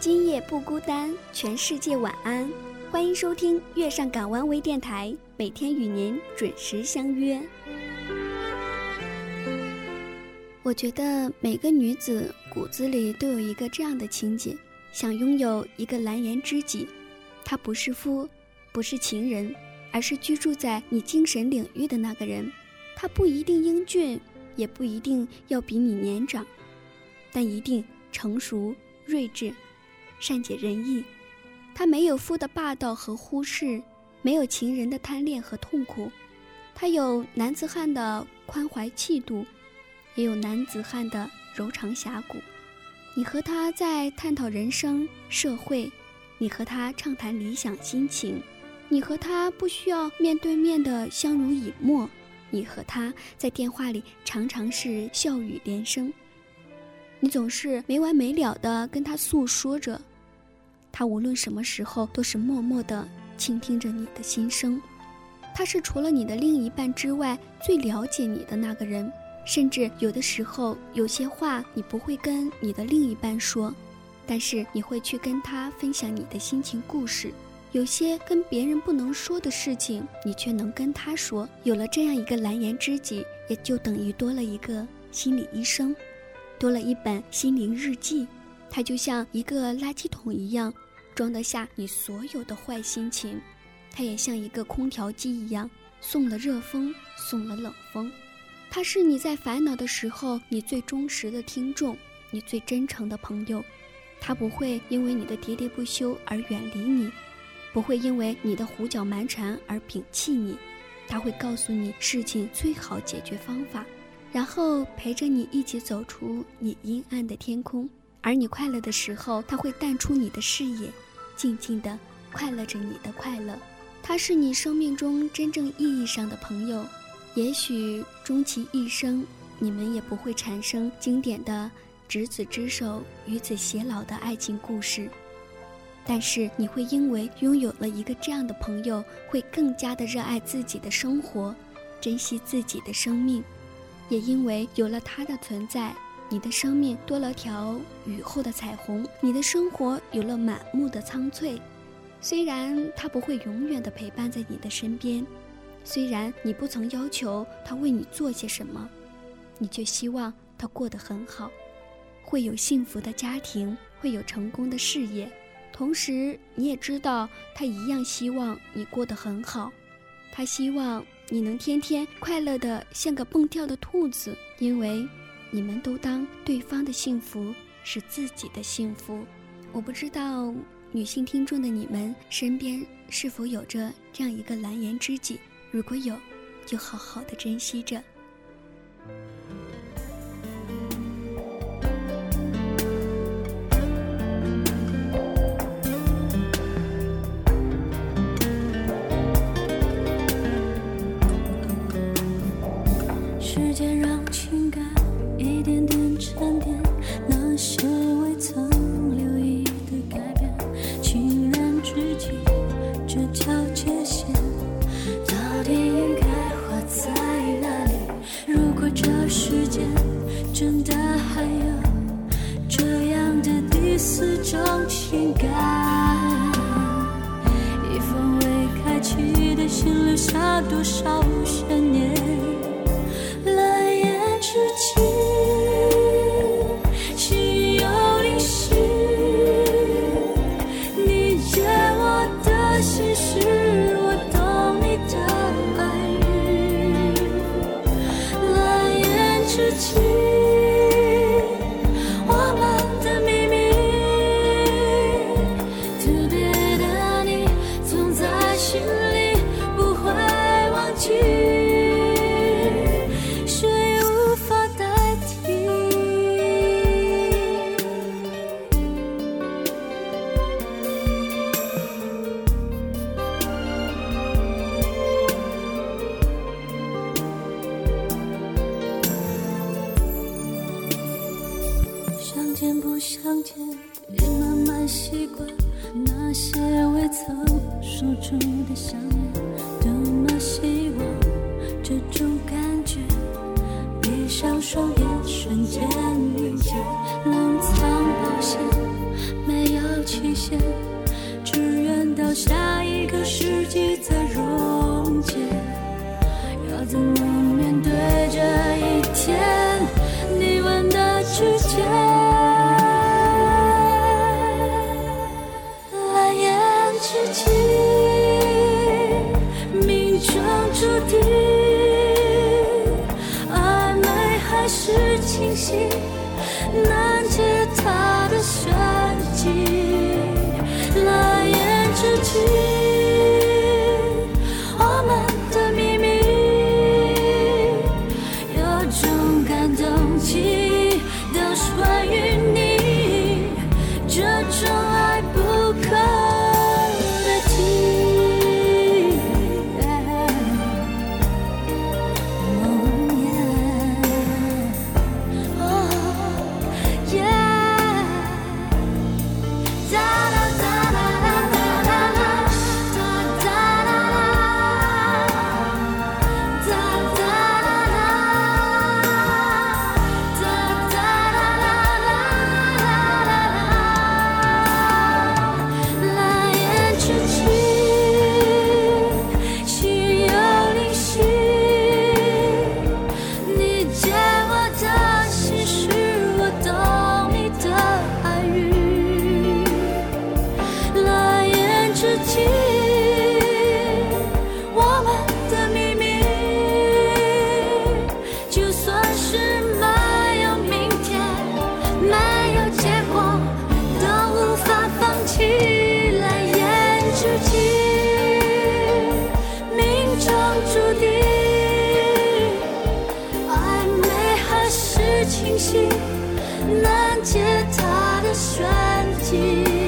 今夜不孤单，全世界晚安。欢迎收听月上港湾微电台，每天与您准时相约。我觉得每个女子骨子里都有一个这样的情节，想拥有一个蓝颜知己。他不是夫，不是情人，而是居住在你精神领域的那个人。他不一定英俊，也不一定要比你年长，但一定成熟、睿智、善解人意。他没有夫的霸道和忽视，没有情人的贪恋和痛苦。他有男子汉的宽怀气度，也有男子汉的柔肠侠骨。你和他在探讨人生、社会，你和他畅谈理想心情，你和他不需要面对面的相濡以沫。你和他在电话里常常是笑语连声，你总是没完没了的跟他诉说着，他无论什么时候都是默默的倾听着你的心声，他是除了你的另一半之外最了解你的那个人，甚至有的时候有些话你不会跟你的另一半说，但是你会去跟他分享你的心情故事。有些跟别人不能说的事情，你却能跟他说。有了这样一个蓝颜知己，也就等于多了一个心理医生，多了一本心灵日记。它就像一个垃圾桶一样，装得下你所有的坏心情。它也像一个空调机一样，送了热风，送了冷风。它是你在烦恼的时候，你最忠实的听众，你最真诚的朋友。他不会因为你的喋喋不休而远离你。不会因为你的胡搅蛮缠而摒弃你，他会告诉你事情最好解决方法，然后陪着你一起走出你阴暗的天空。而你快乐的时候，他会淡出你的视野，静静的快乐着你的快乐。他是你生命中真正意义上的朋友，也许终其一生，你们也不会产生经典的执子之手与子偕老的爱情故事。但是你会因为拥有了一个这样的朋友，会更加的热爱自己的生活，珍惜自己的生命，也因为有了他的存在，你的生命多了条雨后的彩虹，你的生活有了满目的苍翠。虽然他不会永远的陪伴在你的身边，虽然你不曾要求他为你做些什么，你却希望他过得很好，会有幸福的家庭，会有成功的事业。同时，你也知道，他一样希望你过得很好，他希望你能天天快乐的像个蹦跳的兔子，因为你们都当对方的幸福是自己的幸福。我不知道女性听众的你们身边是否有着这样一个蓝颜知己，如果有，就好好的珍惜着。时间让情感这世界真的还有这样的第四种情感。一封未开启的信留下多少悬念之际不相见，也慢慢习惯那些未曾说出的想念，多么心。注定暧昧还是清醒，难解他的玄机，蓝颜知己。难解他的玄机。